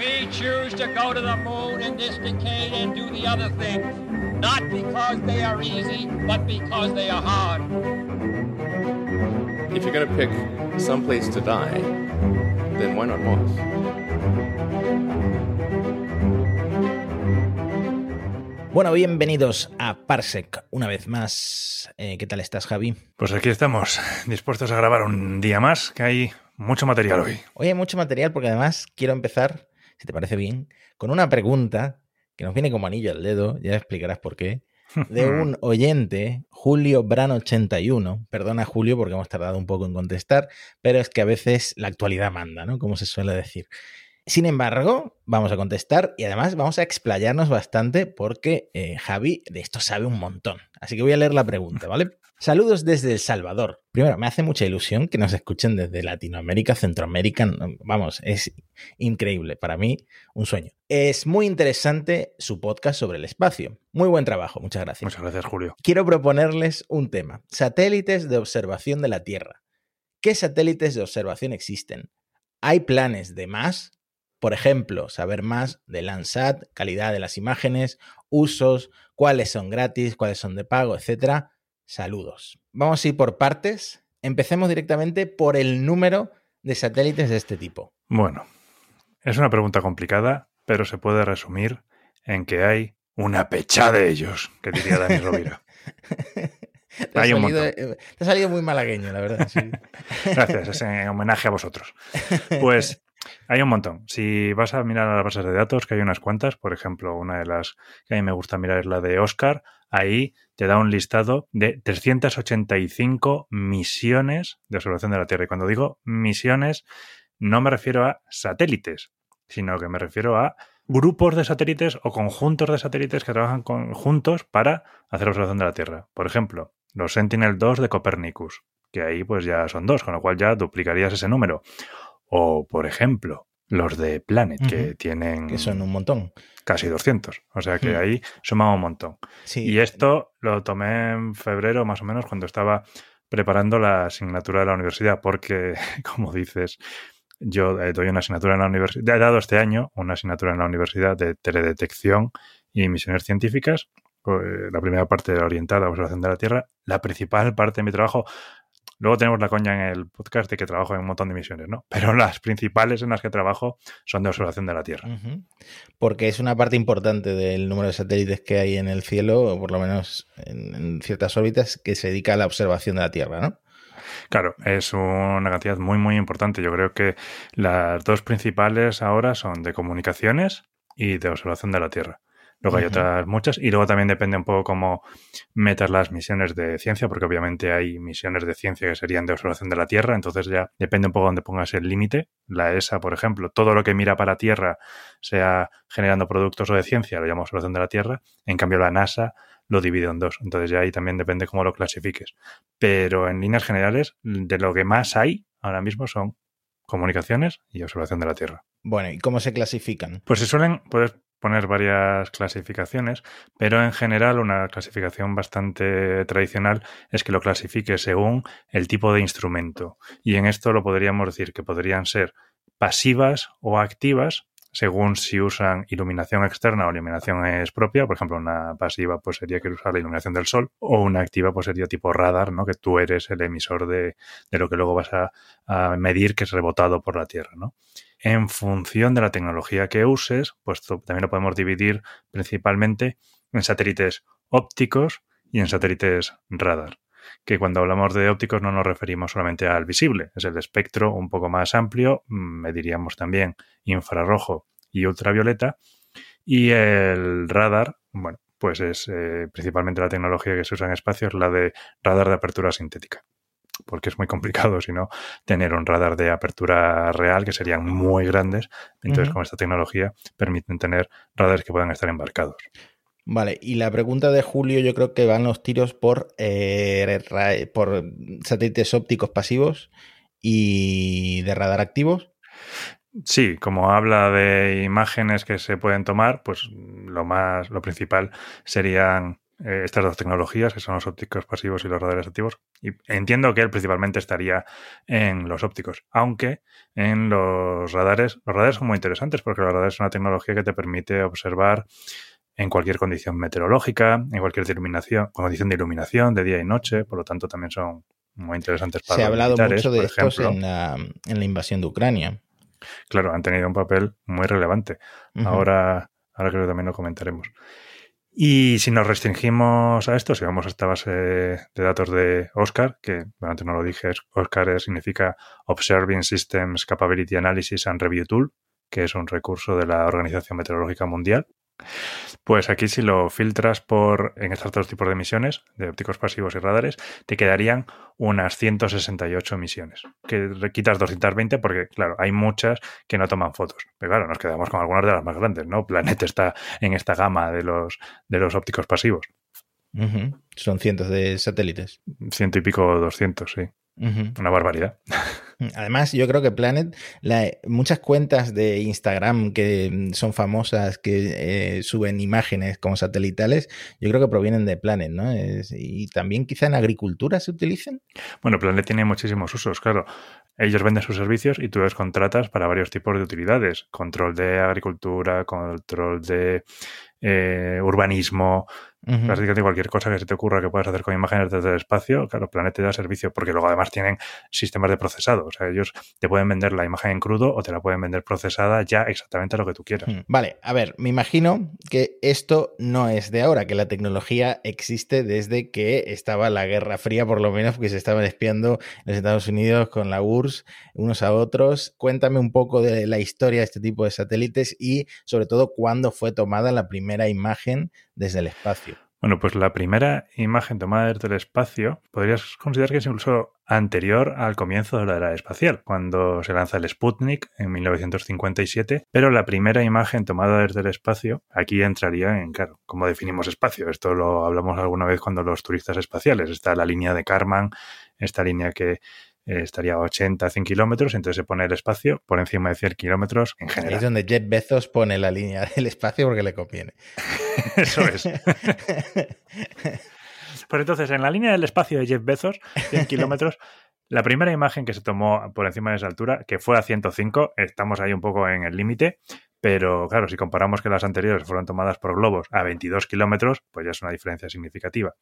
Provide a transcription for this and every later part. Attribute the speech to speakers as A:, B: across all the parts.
A: We choose to go to the moon in this decade and do the other thing, not because they are easy, but because they are hard.
B: If you're going to pick some place to die, then why not Mars?
C: Bueno, bienvenidos a Parsec una vez más. Eh, ¿Qué tal estás, Javi?
D: Pues aquí estamos, dispuestos a grabar un día más, que hay mucho material hoy.
C: Hoy hay mucho material porque además quiero empezar, si te parece bien, con una pregunta que nos viene como anillo al dedo, ya explicarás por qué, de un oyente, Julio Brano81. Perdona, Julio, porque hemos tardado un poco en contestar, pero es que a veces la actualidad manda, ¿no? Como se suele decir. Sin embargo, vamos a contestar y además vamos a explayarnos bastante porque eh, Javi de esto sabe un montón. Así que voy a leer la pregunta, ¿vale? Saludos desde El Salvador. Primero, me hace mucha ilusión que nos escuchen desde Latinoamérica, Centroamérica. Vamos, es increíble. Para mí, un sueño. Es muy interesante su podcast sobre el espacio. Muy buen trabajo, muchas gracias.
D: Muchas gracias, Julio.
C: Quiero proponerles un tema. Satélites de observación de la Tierra. ¿Qué satélites de observación existen? ¿Hay planes de más? Por ejemplo, saber más de Landsat, calidad de las imágenes, usos, cuáles son gratis, cuáles son de pago, etcétera. Saludos. Vamos a ir por partes. Empecemos directamente por el número de satélites de este tipo.
D: Bueno, es una pregunta complicada, pero se puede resumir en que hay una pecha de ellos, que diría Dani Rovira.
C: Te ha, salido, eh, te ha salido muy malagueño, la verdad. sí.
D: Gracias, es en homenaje a vosotros. Pues hay un montón. Si vas a mirar a las bases de datos, que hay unas cuantas, por ejemplo, una de las que a mí me gusta mirar es la de Oscar, ahí te da un listado de 385 misiones de observación de la Tierra. Y cuando digo misiones, no me refiero a satélites, sino que me refiero a grupos de satélites o conjuntos de satélites que trabajan con- juntos para hacer observación de la Tierra. Por ejemplo, los Sentinel-2 de Copernicus, que ahí pues ya son dos, con lo cual ya duplicarías ese número. O, por ejemplo, los de Planet, que tienen
C: que son un montón.
D: casi 200. O sea que
C: Hmm.
D: ahí sumaba un montón.
C: Sí.
D: Y esto lo tomé en febrero más o menos cuando estaba preparando la asignatura de la universidad, porque, como dices, yo eh, doy una asignatura en la universidad, he dado este año una asignatura en la universidad de teledetección y misiones científicas. Eh, La primera parte orientada a observación de la Tierra, la principal parte de mi trabajo. Luego tenemos la coña en el podcast de que trabajo en un montón de misiones, ¿no? Pero las principales en las que trabajo son de observación de la Tierra.
C: Porque es una parte importante del número de satélites que hay en el cielo, o por lo menos en, en ciertas órbitas, que se dedica a la observación de la Tierra, ¿no?
D: Claro, es una cantidad muy, muy importante. Yo creo que las dos principales ahora son de comunicaciones y de observación de la Tierra. Luego hay otras muchas y luego también depende un poco cómo metas las misiones de ciencia, porque obviamente hay misiones de ciencia que serían de observación de la Tierra, entonces ya depende un poco donde pongas el límite. La ESA, por ejemplo, todo lo que mira para Tierra, sea generando productos o de ciencia, lo llama observación de la Tierra. En cambio, la NASA lo divide en dos. Entonces ya ahí también depende cómo lo clasifiques. Pero en líneas generales, de lo que más hay ahora mismo son comunicaciones y observación de la Tierra.
C: Bueno, ¿y cómo se clasifican?
D: Pues se suelen, puedes poner varias clasificaciones, pero en general una clasificación bastante tradicional es que lo clasifique según el tipo de instrumento. Y en esto lo podríamos decir que podrían ser pasivas o activas, según si usan iluminación externa o iluminación es propia. Por ejemplo, una pasiva pues sería que usar la iluminación del sol, o una activa pues sería tipo radar, ¿no? Que tú eres el emisor de, de lo que luego vas a, a medir que es rebotado por la Tierra, ¿no? En función de la tecnología que uses, pues también lo podemos dividir principalmente en satélites ópticos y en satélites radar. Que cuando hablamos de ópticos no nos referimos solamente al visible, es el espectro un poco más amplio, mm, mediríamos también infrarrojo y ultravioleta. Y el radar, bueno, pues es eh, principalmente la tecnología que se usa en espacio, es la de radar de apertura sintética. Porque es muy complicado, si no, tener un radar de apertura real, que serían muy grandes. Entonces,
C: Ujú.
D: con esta tecnología permiten tener radares que puedan estar embarcados.
C: Vale, y la pregunta de Julio yo creo que van los tiros por, eh, por satélites ópticos pasivos y de radar activos.
D: Sí, como habla de imágenes que se pueden tomar, pues lo más, lo principal serían eh, estas dos tecnologías, que son los ópticos pasivos y los radares activos. Y entiendo que él principalmente estaría en los ópticos, aunque en los radares, los radares son muy interesantes porque los radares es una tecnología que te permite observar en cualquier condición meteorológica, en cualquier iluminación, condición de iluminación de día y noche, por lo tanto también son muy interesantes para
C: Se ha hablado
D: militares,
C: mucho de estos en la, en la invasión de Ucrania.
D: Claro, han tenido un papel muy relevante. Ahora, ahora creo que también lo comentaremos. Y si nos restringimos a esto, si vamos a esta base de datos de Oscar, que antes no lo dije, Oscar significa Observing Systems Capability Analysis and Review Tool, que es un recurso de la Organización Meteorológica Mundial. Pues aquí si lo filtras por en estos dos tipos de emisiones, de ópticos pasivos y radares, te quedarían unas 168 emisiones. Que quitas 220 porque, claro, hay muchas que no toman fotos. Pero claro, nos quedamos con algunas de las más grandes, ¿no? Planet está en esta gama de los, de los ópticos pasivos.
C: Son cientos de satélites.
D: Ciento y pico, 200, sí. Una barbaridad.
C: Además, yo creo que Planet, la- muchas cuentas de Instagram que mm, son famosas, que eh, suben imágenes como satelitales, yo creo que provienen de Planet, ¿no? Y también quizá en agricultura se utilicen.
D: Bueno, Planet tiene muchísimos usos, claro. Ellos venden sus servicios y tú los contratas para varios tipos de utilidades. Control de agricultura, control de eh, urbanismo, Prácticamente cualquier cosa que se te ocurra que puedas hacer con imágenes desde el espacio, claro, Planet te da servicio, porque luego además tienen sistemas de procesado. O sea, ellos te pueden vender la imagen en crudo o te la pueden vender procesada ya exactamente a lo que tú quieras.
C: Hmm. Vale, a ver, me imagino que esto no es de ahora, que la tecnología existe desde que estaba la Guerra Fría, por lo menos, porque se estaban espiando en los Estados Unidos con la URSS unos a otros. Cuéntame un poco de la historia de este tipo de satélites y, sobre todo, cuándo fue tomada la primera imagen desde el espacio.
D: Bueno, pues la primera imagen tomada desde el espacio podrías considerar que es incluso anterior al comienzo de la era espacial, cuando se lanza el Sputnik en 1957, pero la primera imagen tomada desde el espacio, aquí entraría en, claro, cómo definimos espacio. Esto lo hablamos alguna vez cuando los turistas espaciales, está la línea de Karman, esta línea que eh, estaría a 80, 100 kilómetros, entonces se pone el espacio por encima de 100 kilómetros en
C: Ahí es
D: general.
C: donde Jeff Bezos pone la línea del espacio porque le conviene.
D: Eso es. Pues entonces, en la línea del espacio de Jeff Bezos, 100 kilómetros, la primera imagen que se tomó por encima de esa altura, que fue a 105, estamos ahí un poco en el límite, pero claro, si comparamos que las anteriores fueron tomadas por globos a 22 kilómetros, pues ya es una diferencia significativa.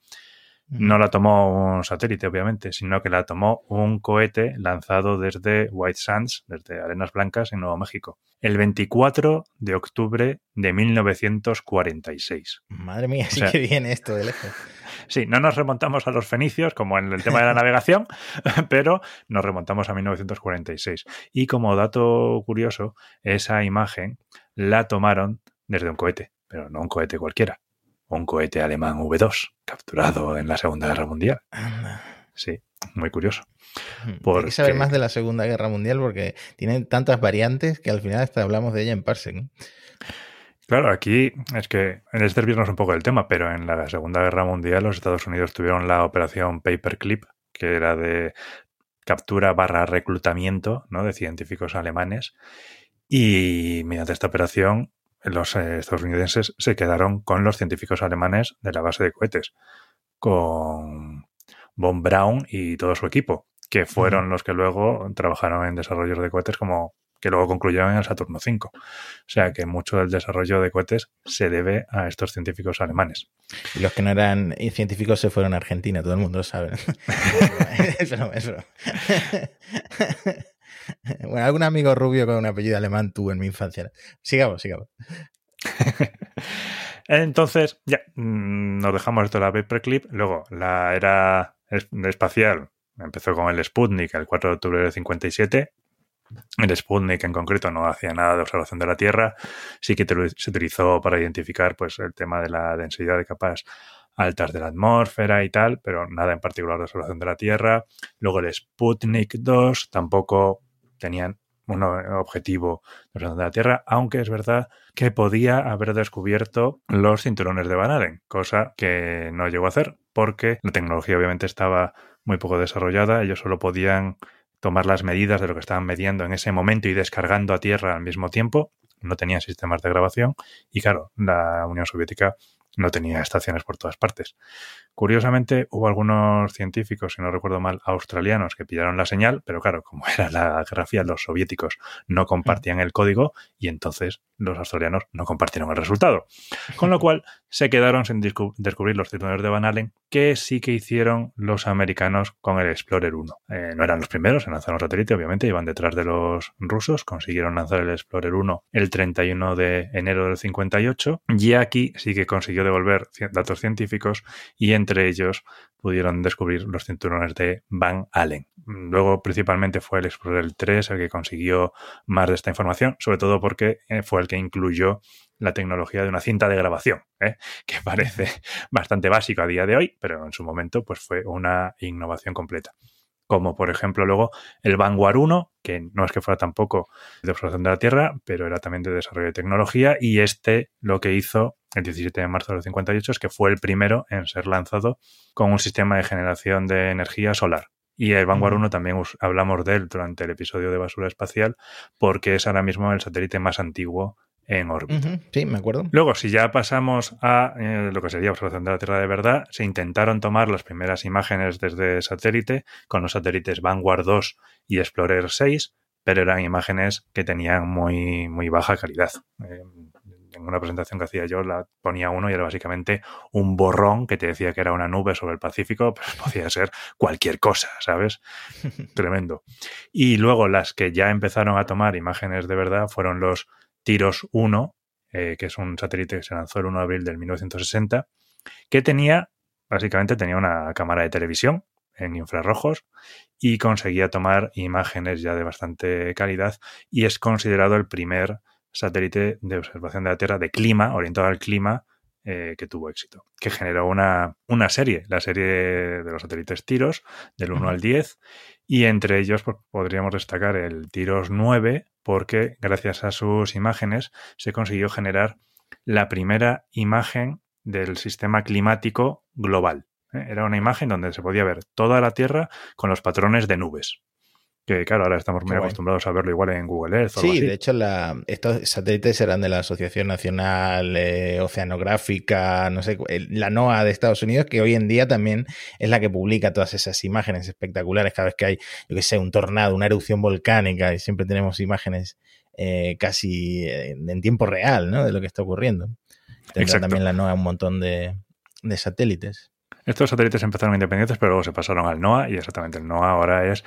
D: No la tomó un satélite, obviamente, sino que la tomó un cohete lanzado desde White Sands, desde Arenas Blancas, en Nuevo México, el 24 de octubre de 1946.
C: Madre mía, sí
D: sea-
C: que viene esto de lejos.
D: Sí, no nos remontamos a los fenicios, como en el tema de la navegación, pero nos remontamos a 1946. Y como dato curioso, esa imagen la tomaron desde un cohete, pero no un cohete cualquiera, un cohete alemán V2, capturado en la Segunda Guerra Mundial. Sí, muy curioso.
C: Hay que
D: Porque-
C: saber más de la Segunda Guerra Mundial porque tienen tantas variantes que al final hasta hablamos de ella en Parsec. ¿no?
D: Claro, aquí es que es desviarnos un poco del tema, pero en la Segunda Guerra Mundial los Estados Unidos tuvieron la operación Paperclip, que era de captura barra reclutamiento ¿no? de científicos alemanes. Y mediante esta operación, los eh, estadounidenses se quedaron con los científicos alemanes de la base de cohetes, con Von Braun y todo su equipo, que fueron los que luego trabajaron en desarrollos de cohetes como que luego concluyeron en el Saturno V. O sea que mucho del desarrollo de cohetes se debe a estos científicos alemanes.
C: Y los que no eran científicos se fueron a Argentina, todo el mundo lo sabe. es broma, es broma. Bueno, algún amigo rubio con un apellido alemán tuve en mi infancia. Sigamos, sigamos.
D: Entonces, ya, mm, nos dejamos esto de la paperclip. Luego, la era es- espacial empezó con el Sputnik el 4 de octubre del 57. El Sputnik en concreto no hacía nada de observación de la Tierra. Sí que se utilizó para identificar pues, el tema de la densidad de capas altas de la atmósfera y tal, pero nada en particular de observación de la Tierra. Luego el Sputnik 2 tampoco tenían un objetivo de la Tierra, aunque es verdad que podía haber descubierto los cinturones de Van Allen, cosa que no llegó a hacer porque la tecnología obviamente estaba muy poco desarrollada, ellos solo podían tomar las medidas de lo que estaban midiendo en ese momento y descargando a tierra al mismo tiempo, no tenían sistemas de grabación y claro, la Unión Soviética no tenía estaciones por todas partes. Curiosamente, hubo algunos científicos, si no recuerdo mal, australianos que pillaron la señal, pero claro, como era la Guerra Fría, los soviéticos no compartían el código y entonces los australianos no compartieron el resultado. Con lo cual, se quedaron sin descubrir los cirujanos de Van Allen, que sí que hicieron los americanos con el Explorer 1. Eh, no eran los primeros en lanzar un satélite, obviamente, iban detrás de los rusos, consiguieron lanzar el Explorer 1 el 31 de enero del 58 y aquí sí que consiguió devolver datos científicos y entre ellos pudieron descubrir los cinturones de Van Allen. Luego, principalmente, fue el Explorer 3 el que consiguió más de esta información, sobre todo porque eh, fue el que incluyó la tecnología de una cinta de grabación, ¿eh? que parece bastante básico a día de hoy, pero en su momento pues fue una innovación completa. Como por ejemplo luego el Vanguard 1, que no es que fuera tampoco de observación de la Tierra, pero era también de desarrollo de tecnología, y este lo que hizo el 17 de marzo del 58 es que fue el primero en ser lanzado con un sistema de generación de energía solar. Y el Vanguard 1 también hablamos de él durante el episodio de basura espacial porque es ahora mismo el satélite más antiguo en órbita.
C: Sí, me acuerdo.
D: Luego, si ya pasamos a eh, lo que sería observación de la Tierra de verdad, se intentaron tomar las primeras imágenes desde satélite con los satélites Vanguard 2 y Explorer 6, pero eran imágenes que tenían muy, muy baja calidad. Eh, en una presentación que hacía yo la ponía uno y era básicamente un borrón que te decía que era una nube sobre el Pacífico, pero podía ser cualquier cosa, ¿sabes? Tremendo. Y luego las que ya empezaron a tomar imágenes de verdad fueron los Tiros 1, eh, que es un satélite que se lanzó el 1 de abril del 1960, que tenía, básicamente tenía una cámara de televisión en infrarrojos y conseguía tomar imágenes ya de bastante calidad y es considerado el primer satélite de observación de la Tierra de clima, orientado al clima, eh, que tuvo éxito, que generó una, una, serie, la serie de los satélites Tiros, del 1 al 10, y entre ellos pues, podríamos destacar el Tiros 9, porque gracias a sus imágenes se consiguió generar la primera imagen del sistema climático global. ¿eh? Era una imagen donde se podía ver toda la Tierra con los patrones de nubes que claro, ahora estamos muy acostumbrados a verlo igual en Google Earth.
C: sí, de hecho estos satélites eran de la Asociación Nacional eh, Oceanográfica, no sé, la NOAA de Estados Unidos, que hoy en día también es la que publica todas esas imágenes espectaculares cada vez que hay, yo que sé, un tornado, una erupción volcánica, y siempre tenemos imágenes eh, casi eh, en tiempo real, ¿no? De lo que está ocurriendo. Tendrá también la NOAA un montón de, de satélites.
D: Estos satélites empezaron independientes, pero luego se pasaron al NOAA y exactamente el NOAA ahora es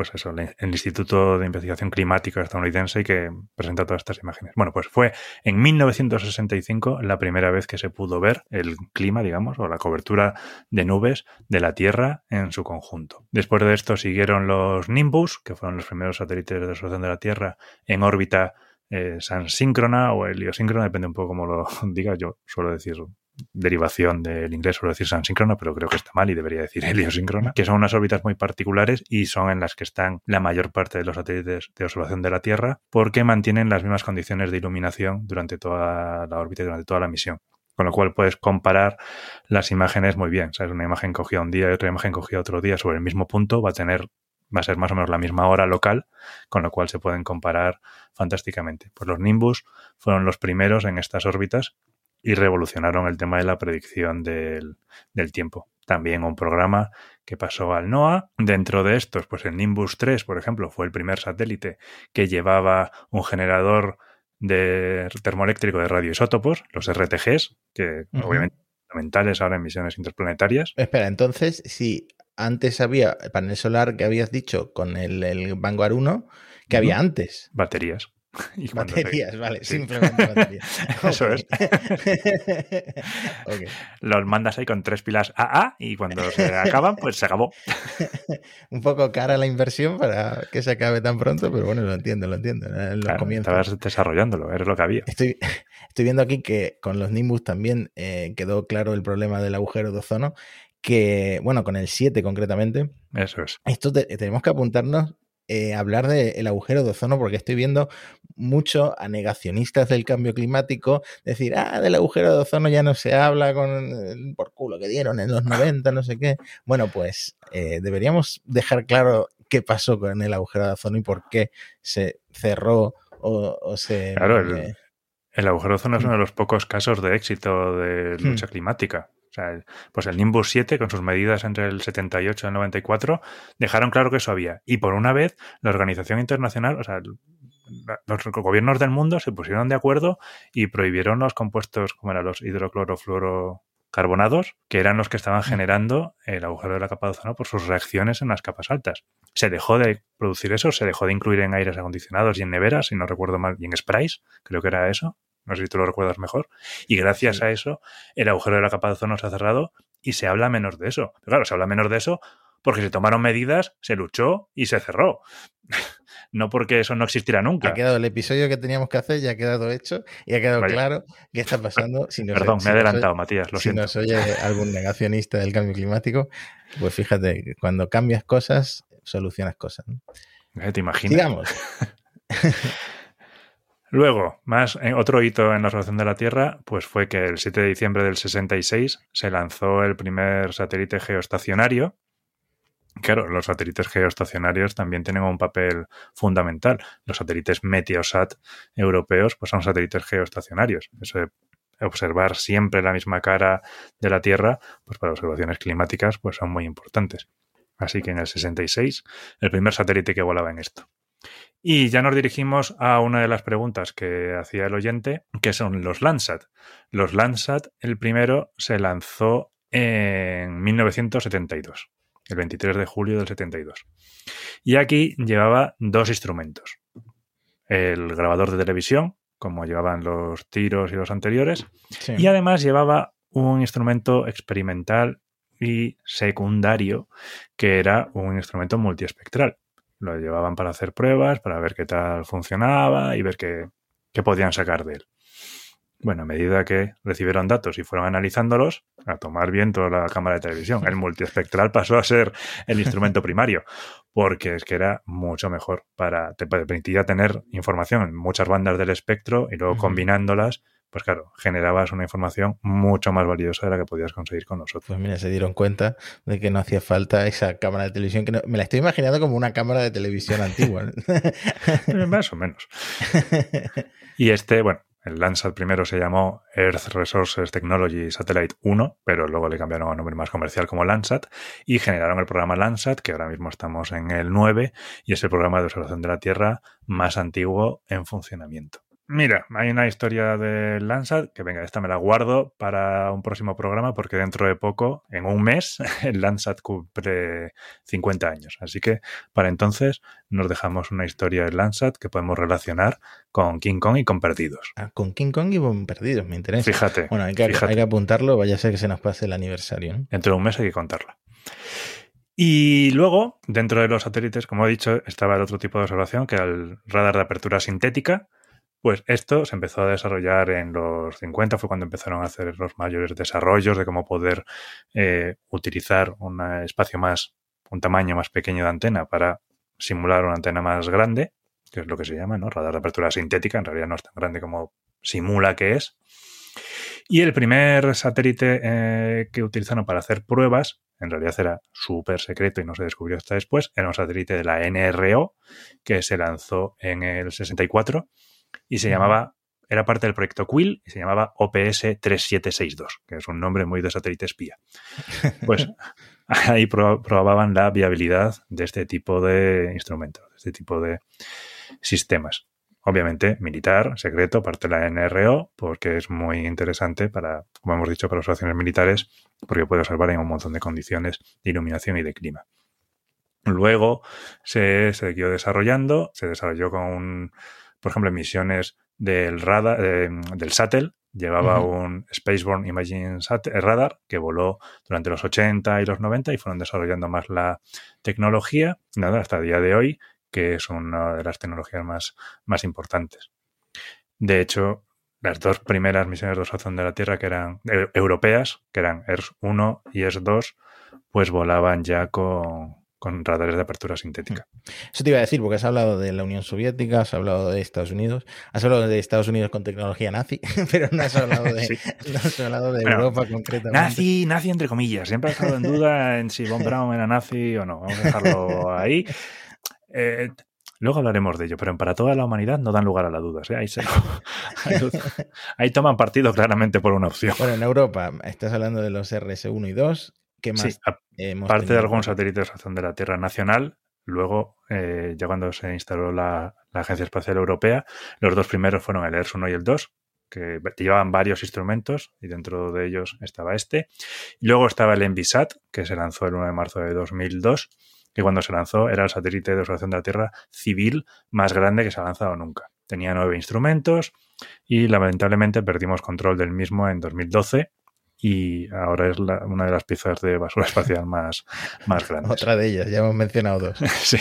D: pues eso, el Instituto de Investigación Climática estadounidense que presenta todas estas imágenes. Bueno, pues fue en 1965 la primera vez que se pudo ver el clima, digamos, o la cobertura de nubes de la Tierra en su conjunto. Después de esto siguieron los Nimbus, que fueron los primeros satélites de observación de la Tierra en órbita eh, sansíncrona o heliosíncrona, depende un poco cómo lo diga, yo suelo decir derivación del inglés, suelo decir síncrona, pero creo que está mal y debería decir heliosíncrona, que son unas órbitas muy particulares y son en las que están la mayor parte de los satélites de observación de la Tierra porque mantienen las mismas condiciones de iluminación durante toda la órbita y durante toda la misión. Con lo cual puedes comparar las imágenes muy bien. ¿sabes? Una imagen cogida un día y otra imagen cogida otro día sobre el mismo punto va a tener va a ser más o menos la misma hora local, con lo cual se pueden comparar fantásticamente. Pues los Nimbus fueron los primeros en estas órbitas y revolucionaron el tema de la predicción del, tiempo. También un programa que pasó al NOAA. Dentro de estos, pues el Nimbus 3, por ejemplo, fue el primer satélite que llevaba un generador de termoeléctrico de radioisótopos, los RTGs, que obviamente son fundamentales ahora en misiones interplanetarias.
C: Espera, entonces, si antes había el panel solar que habías dicho con el, Vanguard 1, que había antes?
D: Baterías.
C: baterías, vale, simplemente baterías. Eso es.
D: Los mandas ahí con tres pilas AA y cuando se acaban, pues se acabó.
C: Un poco cara la inversión para que se acabe tan pronto, pero bueno, lo entiendo, lo entiendo. En
D: estabas desarrollándolo, eres lo que había.
C: Estoy, estoy viendo aquí que con los Nimbus también eh, quedó claro el problema del agujero de ozono, que, bueno, con el 7 concretamente.
D: Eso es.
C: Esto tenemos que apuntarnos eh, hablar del agujero de ozono porque estoy viendo mucho a negacionistas del cambio climático decir, ah, del agujero de ozono ya no se habla con por culo que dieron en los 90, no sé qué. Bueno, pues eh, deberíamos dejar claro qué pasó con el agujero de ozono y por qué se cerró o, se...
D: Claro, el, El agujero de ozono es uno de los pocos casos de éxito de lucha climática. O sea, pues el Nimbus 7, con sus medidas entre el 78 y el 94, dejaron claro que eso había. Y por una vez, la Organización Internacional, o sea, los gobiernos del mundo se pusieron de acuerdo y prohibieron los compuestos como eran los hidroclorofluorocarbonados, que eran los que estaban generando el agujero de la capa de ozono por sus reacciones en las capas altas. Se dejó de producir eso, se dejó de incluir en aires acondicionados y en neveras, si no recuerdo mal, y en sprays, creo que era eso, no sé si tú lo recuerdas mejor. Y gracias a eso, el agujero de la capa de ozono se ha cerrado y se habla menos de eso. Pero claro, se habla menos de eso porque se tomaron medidas, se luchó y se cerró. no porque eso no existirá nunca.
C: Ha quedado el episodio que teníamos que hacer, ya ha quedado hecho y ha quedado claro qué está pasando.
D: Si Perdón, me he adelantado, Matías, lo
C: si
D: siento.
C: nos oye algún negacionista del cambio climático, pues fíjate, cuando cambias cosas, solucionas cosas.
D: ¿Te imaginas?
C: Digamos.
D: Luego, más en otro hito en la observación de la Tierra, pues fue que el 7 de diciembre del 66 se lanzó el primer satélite geoestacionario. Claro, los satélites geoestacionarios también tienen un papel fundamental. Los satélites Meteosat europeos pues son satélites geoestacionarios. Eso de observar siempre la misma cara de la Tierra, pues para observaciones climáticas pues son muy importantes. Así que en el 66, el primer satélite que volaba en esto. Y ya nos dirigimos a una de las preguntas que hacía el oyente, que son los Landsat. Los Landsat, el primero se lanzó en 1972, el 23 de julio del 72. Y aquí llevaba dos instrumentos. El grabador de televisión, como llevaban los tiros y los anteriores, y además llevaba un instrumento experimental y secundario, que era un instrumento multiespectral lo llevaban para hacer pruebas, para ver qué tal funcionaba y ver qué, podían sacar de él. Bueno, a medida que recibieron datos y fueron analizándolos, a tomar viento la cámara de televisión, el multiespectral pasó a ser el instrumento primario, porque es que era mucho mejor para, te permitía tener información en muchas bandas del espectro y luego combinándolas pues claro, generabas una información mucho más valiosa de la que podías conseguir con nosotros.
C: Pues mira, se dieron cuenta de que no hacía falta esa cámara de televisión, que me la estoy imaginando como una cámara de televisión antigua.
D: más o menos. Y este, bueno, el Landsat primero se llamó Earth Resources Technology Satellite 1, pero luego le cambiaron a un nombre más comercial como Landsat y generaron el programa Landsat, que ahora mismo estamos en el 9 y es el programa de observación de la Tierra más antiguo en funcionamiento. Mira, hay una historia de Landsat que venga, esta me la guardo para un próximo programa porque dentro de poco, en un mes, el Landsat cumple 50 años. Así que para entonces nos dejamos una historia de Landsat que podemos relacionar con King Kong y con Perdidos.
C: Ah, con King Kong y con Perdidos, me interesa.
D: Fíjate.
C: Bueno, hay que, hay que apuntarlo, vaya a ser que se nos pase el aniversario. ¿no?
D: Dentro de un mes hay que contarla. Y luego, dentro de los satélites, como he dicho, estaba el otro tipo de observación, que era el radar de apertura sintética, pues esto se empezó a desarrollar en los 50, fue cuando empezaron a hacer los mayores desarrollos de cómo poder eh, utilizar un espacio más, un tamaño más pequeño de antena para simular una antena más grande, que es lo que se llama, ¿no? Radar de apertura sintética, en realidad no es tan grande como simula que es. Y el primer satélite eh, que utilizaron para hacer pruebas, en realidad era súper secreto y no se descubrió hasta después, era un satélite de la NRO que se lanzó en el 64 y se llamaba, era parte del proyecto Quill y se llamaba OPS 3762, que es un nombre muy de satélite espía. Pues ahí probaban la viabilidad de este tipo de instrumentos, de este tipo de sistemas. Obviamente, militar, secreto, parte de la NRO, porque es muy interesante para, como hemos dicho, para observaciones militares, porque puede observar en un montón de condiciones de iluminación y de clima. Luego se siguió desarrollando, se desarrolló con un por ejemplo, en misiones del radar, eh, del Sattel, llevaba un Spaceborne Imaging eh, Radar que voló durante los 80 y los 90 y fueron desarrollando más la tecnología, nada, hasta el día de hoy, que es una de las tecnologías más, más importantes. De hecho, las dos primeras misiones de observación de la Tierra, que eran eh, europeas, que eran ERS 1 y ERS 2, pues volaban ya con, con radares de apertura sintética.
C: Mm. Eso te iba a decir, porque has hablado de la Unión Soviética, has hablado de Estados Unidos, has hablado de Estados Unidos con tecnología nazi, pero no has hablado de, no has hablado de Europa concretamente.
D: Nazi, nazi entre comillas. Siempre he estado en duda en si Von Braun era nazi o no. Vamos a dejarlo ahí. Eh, Luego hablaremos de ello, pero para toda la humanidad no dan lugar a las dudas. ¿eh? Ahí, se- ahí toman partido claramente por una opción.
C: Bueno, en Europa estás hablando de los RS1 y 2. ¿Qué más
D: Sí, a-
C: hemos
D: parte de algunos satélites de observación de la Tierra nacional. Luego, eh, ya cuando se instaló la, la Agencia Espacial Europea, los dos primeros fueron el ERS 1 y el 2, que llevaban varios instrumentos y dentro de ellos estaba este. Y luego estaba el Envisat, que se lanzó el 1 de marzo de 2002, que cuando se lanzó era el satélite de observación de la Tierra civil más grande que se ha lanzado nunca. Tenía nueve instrumentos y lamentablemente perdimos control del mismo en 2012 y ahora es la- una de las piezas de basura espacial más, más grandes.
C: Otra de ellas, ya hemos mencionado dos.
D: Sí.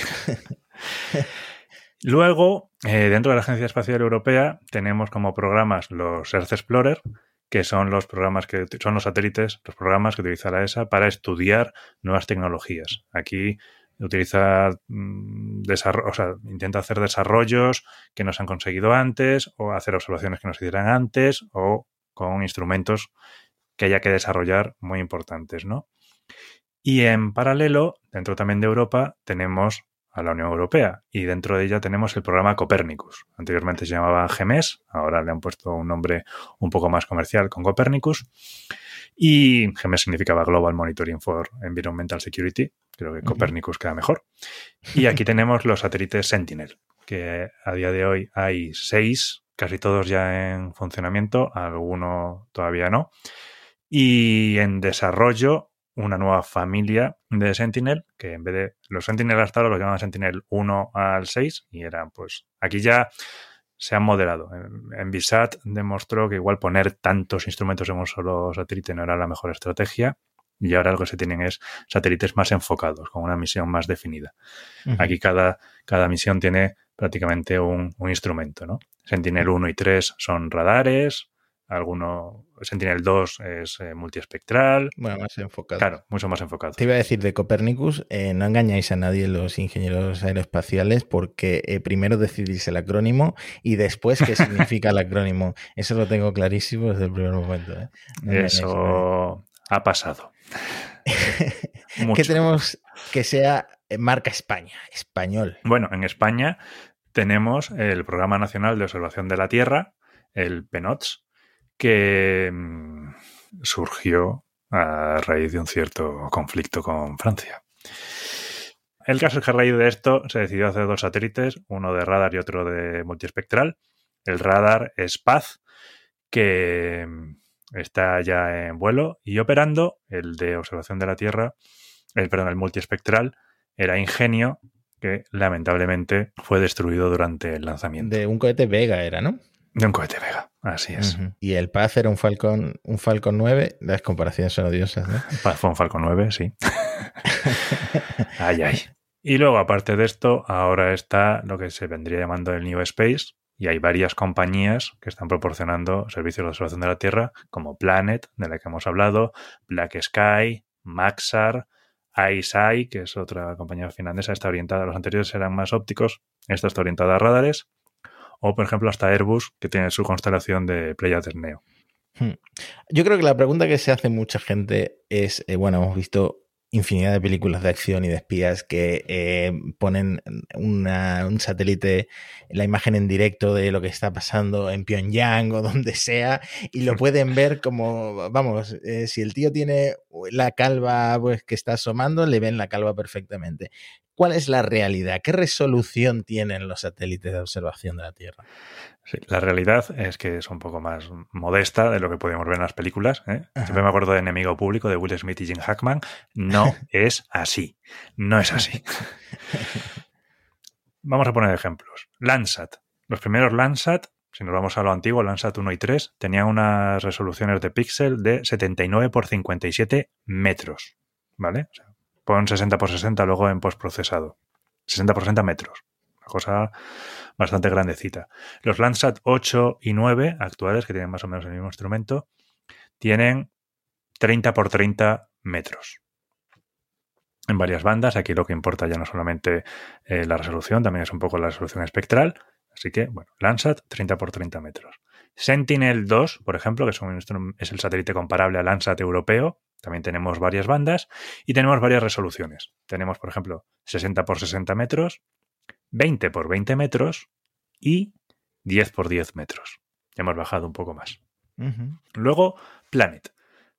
D: Luego, eh, dentro de la Agencia Espacial Europea, tenemos como programas los Earth Explorer, que son los programas que son los satélites, los programas que utiliza la ESA para estudiar nuevas tecnologías. Aquí utiliza, mm, o sea, intenta hacer desarrollos que no se han conseguido antes, o hacer observaciones que no se hicieran antes, o con instrumentos que haya que desarrollar muy importantes, ¿no? Y en paralelo, dentro también de Europa, tenemos a la Unión Europea y dentro de ella tenemos el programa Copernicus. Anteriormente se llamaba GEMES, ahora le han puesto un nombre un poco más comercial con Copernicus. Y GEMES significaba Global Monitoring for Environmental Security. Creo que. Copernicus queda mejor. Y aquí tenemos los satélites Sentinel, que a día de hoy hay seis, casi todos ya en funcionamiento, alguno todavía no. Y en desarrollo una nueva familia de Sentinel, que en vez de los Sentinel hasta ahora los llamaban Sentinel 1 al 6, y eran pues aquí ya se han moderado. En- VISAT demostró que igual poner tantos instrumentos en un solo satélite no era la mejor estrategia, y ahora lo que se tienen es satélites más enfocados, con una misión más definida. Aquí cada, cada misión tiene prácticamente un, un instrumento, ¿no? Sentinel 1 y 3 son radares, alguno, Sentinel 2 es eh, multiespectral,
C: Bueno, más enfocado.
D: claro, mucho más enfocado.
C: Te iba a decir de Copernicus, eh, no engañáis a nadie los ingenieros aeroespaciales porque eh, primero decidís el acrónimo y después qué significa el acrónimo. Eso lo tengo clarísimo desde el primer momento. ¿eh? No.
D: Eso ha pasado.
C: ¿Qué tenemos que sea marca España? Español.
D: Bueno, en España tenemos el Programa Nacional de Observación de la Tierra, el PENOTS, que mm, surgió a raíz de un cierto conflicto con Francia. El caso es que a raíz de esto se decidió hacer dos satélites, uno de radar y otro de multiespectral. El radar es Paz, que mm, está ya en vuelo y operando. El de observación de la Tierra, el, perdón, el multiespectral era Ingenio, que lamentablemente fue destruido durante el lanzamiento de,
C: De un cohete Vega era, ¿no?
D: un cohete Vega. Así es.
C: Y el Paz era un Falcon, un Falcon 9. Las comparaciones son odiosas, ¿no?
D: Paz fue un Falcon 9, sí. ay, ay. Y luego, aparte de esto, ahora está lo que se vendría llamando el New Space, y hay varias compañías que están proporcionando servicios de observación de la Tierra, como Planet, de la que hemos hablado, Black Sky, Maxar, ICEYE, que es otra compañía finlandesa, está orientada, los anteriores eran más ópticos, esta está orientada a radares, o por ejemplo hasta Airbus, que tiene su constelación de Pleiades Neo.
C: Yo creo que la pregunta que se hace mucha gente es, eh, bueno, hemos visto infinidad de películas de acción y de espías que eh, ponen un satélite, la imagen en directo de lo que está pasando en Pyongyang o donde sea, y lo pueden ver como, vamos, eh, si el tío tiene la calva pues, que está asomando, le ven la calva perfectamente. ¿Cuál es la realidad? ¿Qué resolución tienen los satélites de observación de la Tierra?
D: Sí, la realidad es que es un poco más modesta de lo que podíamos ver en las películas. ¿eh? Siempre me acuerdo de Enemigo Público de Will Smith y Jim Hackman. No es así. No es así. Vamos a poner ejemplos. Landsat. Los primeros Landsat, si nos vamos a lo antiguo, Landsat 1 y 3, tenían unas resoluciones de píxel de 79 por 57 metros. ¿Vale? O sea, pon 60 por 60 luego en postprocesado. 60 por 60 metros. Cosa bastante grandecita. Los Landsat 8 y 9 actuales, que tienen más o menos el mismo instrumento, tienen 30 por 30 metros. En varias bandas, aquí lo que importa ya no solamente eh, la resolución, también es un poco la resolución espectral. Así que, bueno, Landsat 30 por 30 metros. Sentinel 2, por ejemplo, que es, es el satélite comparable al Landsat europeo, también tenemos varias bandas y tenemos varias resoluciones. Tenemos, por ejemplo, 60 por 60 metros, 20 por 20 metros y 10 por 10 metros. Ya hemos bajado un poco más. Luego, Planet.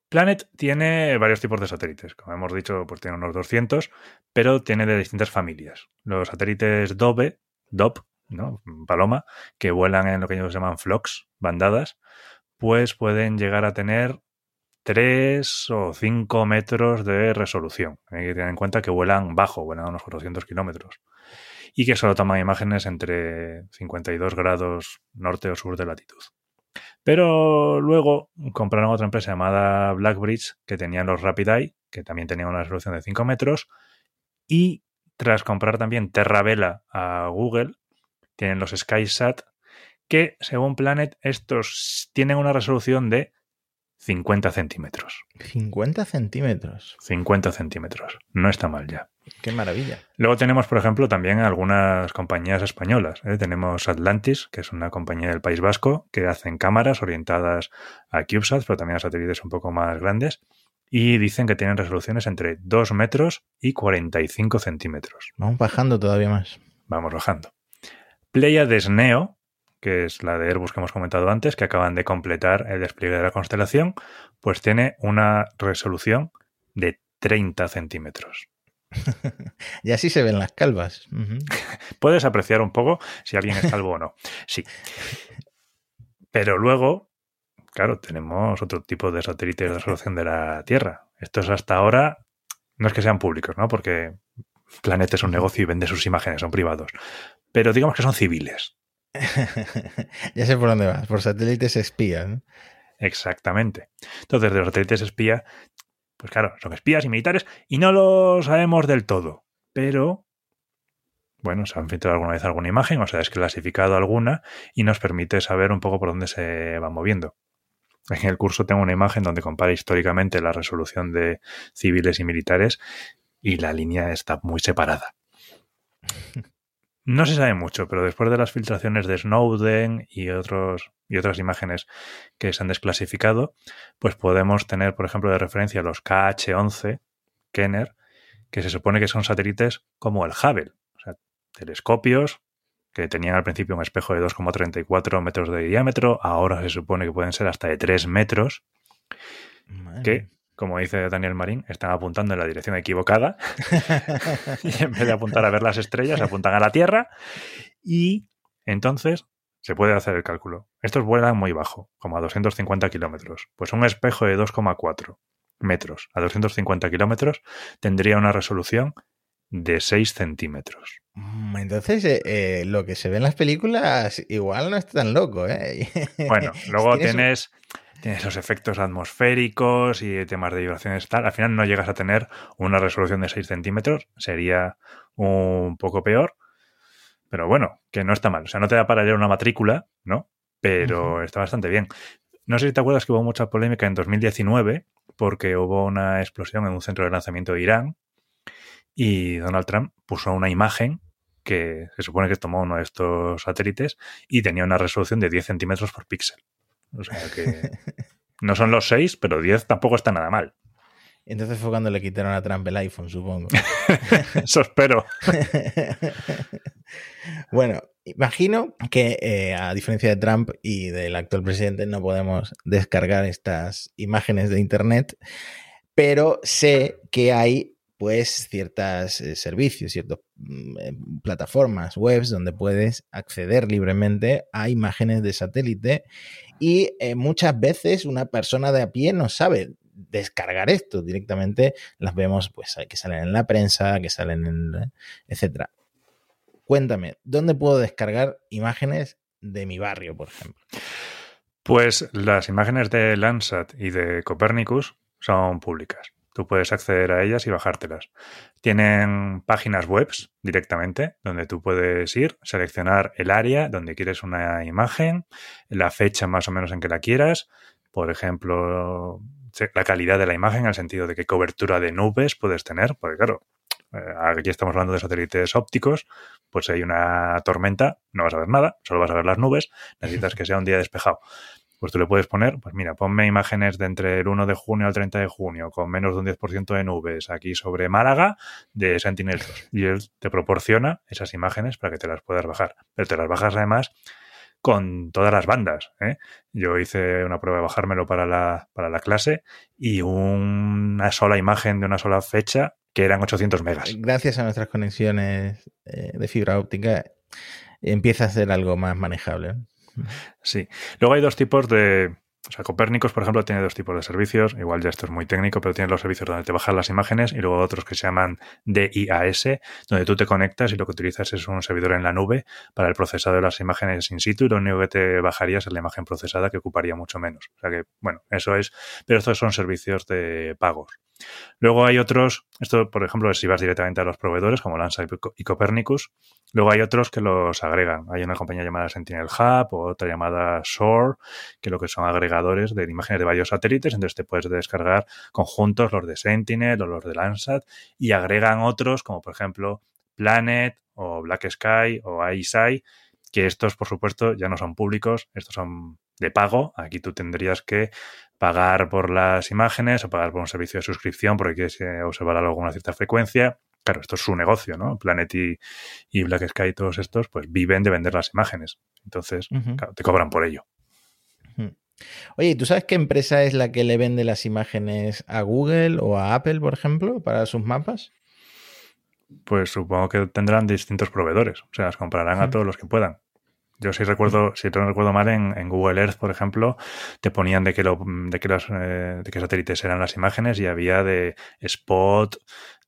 D: Planet tiene varios tipos de satélites. Como hemos dicho, pues tiene unos 200, pero tiene de distintas familias. Los satélites Dove, DOP, ¿no? Paloma, que vuelan en lo que ellos llaman flocks, bandadas, pues pueden llegar a tener 3 o 5 metros de resolución. Hay que tener en cuenta que vuelan bajo, vuelan a unos 400 kilómetros. Y que solo toman imágenes entre 52 grados norte o sur de latitud. Pero luego compraron otra empresa llamada Blackbridge, que tenían los Rapid Eye, que también tenían una resolución de 5 metros. Y tras comprar también Terravela a Google, tienen los SkySat, que según Planet, estos tienen una resolución de 50 centímetros.
C: 50 centímetros.
D: 50 centímetros. No está mal ya.
C: Qué maravilla.
D: Luego tenemos, por ejemplo, también algunas compañías españolas. ¿eh? Tenemos Atlantis, que es una compañía del País Vasco, que hacen cámaras orientadas a CubeSats, pero también a satélites un poco más grandes. Y dicen que tienen resoluciones entre 2 metros y 45 centímetros.
C: Vamos bajando todavía más.
D: Vamos bajando. Pleiades Neo, que es la de Airbus que hemos comentado antes, que acaban de completar el despliegue de la constelación, pues tiene una resolución de 30 centímetros.
C: y así se ven las calvas.
D: Puedes apreciar un poco si alguien es calvo o no. Sí. Pero luego, claro, tenemos otro tipo de satélites de resolución de la Tierra. Estos hasta ahora no es que sean públicos, ¿no? Porque Planet es un negocio y vende sus imágenes, son privados. Pero digamos que son civiles.
C: ya sé por dónde vas, por satélites espías. ¿no?
D: Exactamente. Entonces, de los satélites espía, pues claro, son espías y militares y no lo sabemos del todo. Pero, bueno, se han filtrado alguna vez alguna imagen o se ha desclasificado alguna y nos permite saber un poco por dónde se va moviendo. En el curso tengo una imagen donde compara históricamente la resolución de civiles y militares y la línea está muy separada. No se sabe mucho, pero después de las filtraciones de Snowden y, otros, y otras imágenes que se han desclasificado, pues podemos tener, por ejemplo, de referencia los KH-11 Kenner, que se supone que son satélites como el Hubble, o sea, telescopios que tenían al principio un espejo de 2,34 metros de diámetro, ahora se supone que pueden ser hasta de 3 metros,
C: Madre
D: que, como dice Daniel Marín, están apuntando en la dirección equivocada y en vez de apuntar a ver las estrellas, apuntan a la Tierra y entonces se puede hacer el cálculo. Estos vuelan muy bajo, como a 250 kilómetros. Pues un espejo de 2,4 metros a 250 kilómetros tendría una resolución de 6 centímetros.
C: Mm, Entonces, eh, eh, lo que se ve en las películas igual no está tan loco, ¿eh?
D: Bueno, luego
C: tienes,
D: tienes los efectos atmosféricos y temas de vibraciones y tal. Al final no llegas a tener una resolución de 6 centímetros, sería un poco peor. Pero bueno, que no está mal. O sea, no te da para leer una matrícula, ¿no? Pero está bastante bien. No sé si te acuerdas que hubo mucha polémica en 2019 porque hubo una explosión en un centro de lanzamiento de Irán y Donald Trump puso una imagen que se supone que tomó uno de estos satélites y tenía una resolución de 10 centímetros por píxel. O sea que no son los 6, pero 10 tampoco está nada mal.
C: Entonces fue cuando le quitaron a Trump el iPhone, supongo.
D: Eso espero.
C: bueno, imagino que eh, a diferencia de Trump y del actual presidente no podemos descargar estas imágenes de Internet, pero sé que hay pues ciertos eh, servicios, ciertas mm, eh, plataformas, webs donde puedes acceder libremente a imágenes de satélite y eh, muchas veces una persona de a pie no sabe descargar esto directamente. Las vemos pues que salen en la prensa que salen en etcétera. Cuéntame dónde puedo descargar imágenes de mi barrio por ejemplo
D: Pues las imágenes de Landsat y de Copernicus son públicas. Tú puedes acceder a ellas y bajártelas. Tienen páginas webs directamente donde tú puedes ir, seleccionar el área donde quieres una imagen, la fecha más o menos en que la quieras, por ejemplo, la calidad de la imagen en el sentido de qué cobertura de nubes puedes tener, porque claro, eh, aquí estamos hablando de satélites ópticos, pues si hay una tormenta, no vas a ver nada, solo vas a ver las nubes, necesitas que sea un día despejado. Pues tú le puedes poner, pues mira, ponme imágenes de entre el 1 de junio al 30 de junio con menos de un 10% de nubes aquí sobre Málaga de Sentinel-2. Y él te proporciona esas imágenes para que te las puedas bajar. Pero te las bajas además con todas las bandas. ¿eh? Yo hice una prueba de bajármelo para la, para la clase y una sola imagen de una sola fecha que eran 800 megas.
C: Gracias a nuestras conexiones eh, de fibra óptica empieza a ser algo más manejable.
D: Sí. Luego hay dos tipos de, o sea, Copérnicos, por ejemplo, tiene dos tipos de servicios. Igual ya esto es muy técnico, pero tiene los servicios donde te bajan las imágenes y luego otros que se llaman DIAS, donde tú te conectas y lo que utilizas es un servidor en la nube para el procesado de las imágenes in situ y lo único que te bajarías es la imagen procesada que ocuparía mucho menos. O sea que, bueno, eso es, pero estos son servicios de pagos. Luego hay otros, esto por ejemplo si vas directamente a los proveedores como Lanza y Copernicus, luego hay otros que los agregan. Hay una compañía llamada Sentinel Hub o otra llamada Shore, que lo que son agregadores de imágenes de varios satélites, entonces te puedes descargar conjuntos, los de Sentinel o los de Landsat, y agregan otros como por ejemplo Planet o Black Sky o ISI, que estos por supuesto ya no son públicos, estos son de pago. Aquí tú tendrías que pagar por las imágenes o pagar por un servicio de suscripción porque quieres eh, observar algo con una cierta frecuencia. Claro, esto es su negocio, ¿no? Planet y, Black Sky y todos estos, pues viven de vender las imágenes. Entonces, claro, te cobran por ello.
C: Oye, ¿tú sabes qué empresa es la que le vende las imágenes a Google o a Apple, por ejemplo, para sus mapas?
D: Pues supongo que tendrán distintos proveedores. O sea, las comprarán a todos los que puedan. Yo sí recuerdo, si no recuerdo mal, en, Google Earth, por ejemplo, te ponían de que, lo, de, los, eh, de qué satélites eran las imágenes y había de Spot,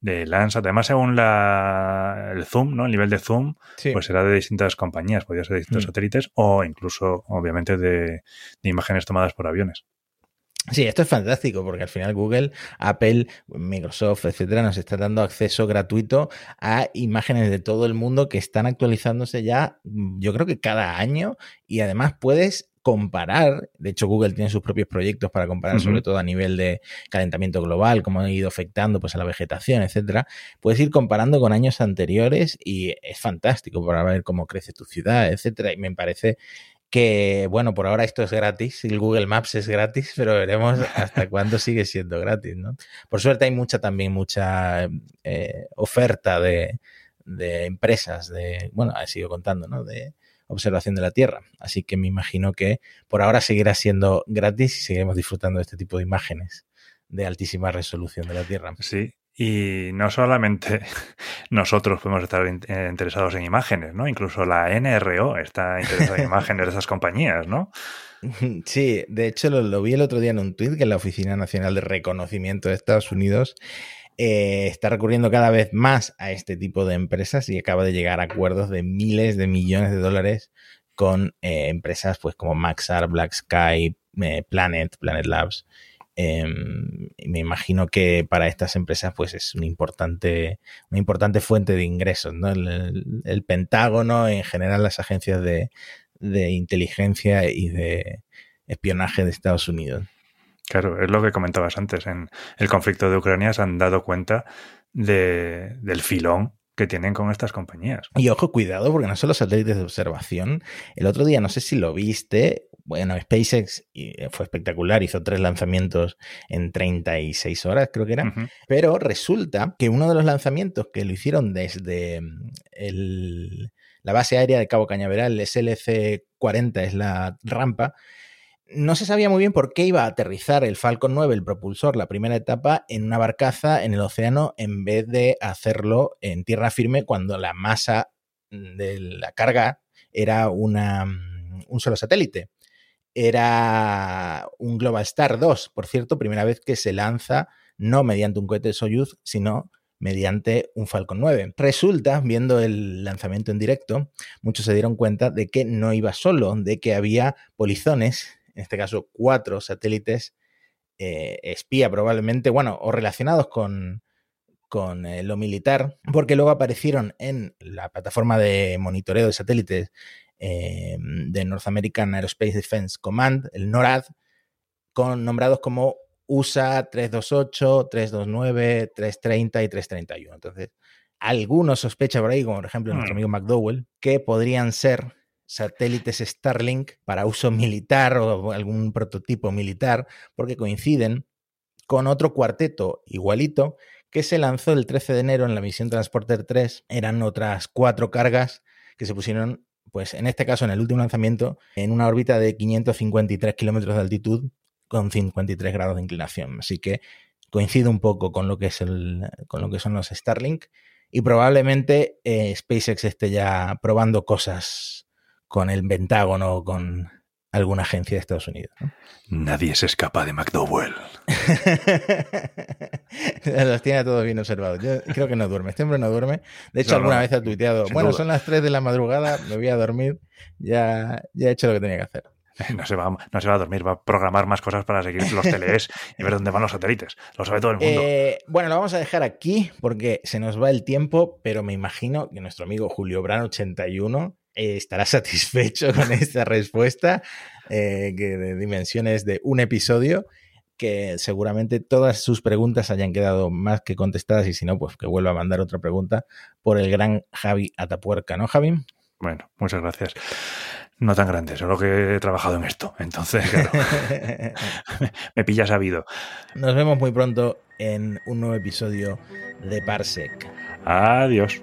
D: de Landsat. Además, según la, el zoom, ¿no? El nivel de zoom, pues era de distintas compañías, podía ser de distintos mm. satélites o incluso, obviamente, de imágenes tomadas por aviones.
C: Sí, esto es fantástico porque al final Google, Apple, Microsoft, etcétera, nos está dando acceso gratuito a imágenes de todo el mundo que están actualizándose ya, yo creo que cada año y además puedes comparar, de hecho Google tiene sus propios proyectos para comparar sobre todo a nivel de calentamiento global, cómo ha ido afectando pues a la vegetación, etcétera, puedes ir comparando con años anteriores y es fantástico para ver cómo crece tu ciudad, etcétera, y me parece que bueno, por ahora esto es gratis, el Google Maps es gratis, pero veremos hasta cuándo sigue siendo gratis, ¿no? Por suerte hay mucha también, mucha eh, oferta de, empresas, de, bueno, he sido contando, ¿no? De observación de la Tierra. Así que me imagino que por ahora seguirá siendo gratis y seguiremos disfrutando de este tipo de imágenes de altísima resolución de la Tierra.
D: Sí, y no solamente nosotros podemos estar eh, interesados en imágenes, ¿no? Incluso la NRO está interesada en imágenes de esas compañías, ¿no?
C: Sí, de hecho lo, vi el otro día en un tuit que la Oficina Nacional de Reconocimiento de Estados Unidos eh, está recurriendo cada vez más a este tipo de empresas y acaba de llegar a acuerdos de miles de millones de dólares con eh, empresas pues como Maxar, Black Sky, Planet, Planet Labs Em, me imagino que para estas empresas pues es una importante, una importante fuente de ingresos. ¿no? El, Pentágono, en general las agencias de, inteligencia y de espionaje de Estados Unidos.
D: Claro, es lo que comentabas antes. En el conflicto de Ucrania se han dado cuenta de, del filón que tienen con estas compañías.
C: Y ojo, cuidado, porque no son los satélites de observación. El otro día, no sé si lo viste, bueno, SpaceX eh, fue espectacular, hizo tres lanzamientos en 36 horas, creo que era, pero resulta que uno de los lanzamientos que lo hicieron desde mm, la base aérea de Cabo Cañaveral, el SLC-40 es la rampa, no se sabía muy bien por qué iba a aterrizar el Falcon 9, el propulsor, la primera etapa, en una barcaza en el océano en vez de hacerlo en tierra firme cuando la masa de la carga era una, mm, un solo satélite era un Global Star 2, por cierto, primera vez que se lanza no mediante un cohete de Soyuz, sino mediante un Falcon 9. Resulta, viendo el lanzamiento en directo, muchos se dieron cuenta de que no iba solo, de que había polizones, en este caso cuatro satélites eh, espía probablemente, bueno, o relacionados con, con eh, lo militar, porque luego aparecieron en la plataforma de monitoreo de satélites eh, de North American Aerospace Defense Command, el NORAD, con, nombrados como USA 328, 329, 330 y 331. Entonces, algunos sospechan por ahí, como por ejemplo nuestro hmm. amigo McDowell, que podrían ser satélites Starlink para uso militar o algún prototipo militar, porque coinciden con otro cuarteto igualito que se lanzó el 13 de enero en la misión Transporter 3. Eran otras cuatro cargas que se pusieron, pues en este caso en el último lanzamiento, en una órbita de 553 kilómetros de altitud con 53 grados de inclinación. Así que coincide un poco con lo que, es el, con lo que son los Starlink y probablemente eh, SpaceX esté ya probando cosas con el Pentágono con alguna agencia de Estados Unidos.
D: Nadie se escapa de McDowell.
C: Los tiene todos bien observados. Yo creo que no duerme. Este hombre no duerme. De hecho, alguna vez ha tuiteado, bueno, son las 3 de la madrugada, me voy a dormir, ya, ya he hecho lo que tenía que hacer.
D: No se, va, no se va a dormir, va a programar más cosas para seguir los TLEs y ver dónde van los satélites. Lo sabe todo el mundo.
C: Eh, bueno, lo vamos a dejar aquí porque se nos va el tiempo, pero me imagino que nuestro amigo Julio Brano 81 eh, estará satisfecho con esta respuesta, eh, que de dimensiones de un episodio, que seguramente todas sus preguntas hayan quedado más que contestadas y si no, pues que vuelva a mandar otra pregunta por el gran Javi Atapuerca, ¿no, Javi?
D: Bueno, muchas gracias. No tan grande, solo que he trabajado en esto. Entonces, claro, me pillas sabido.
C: Nos vemos muy pronto en un nuevo episodio de Parsec.
D: Adiós.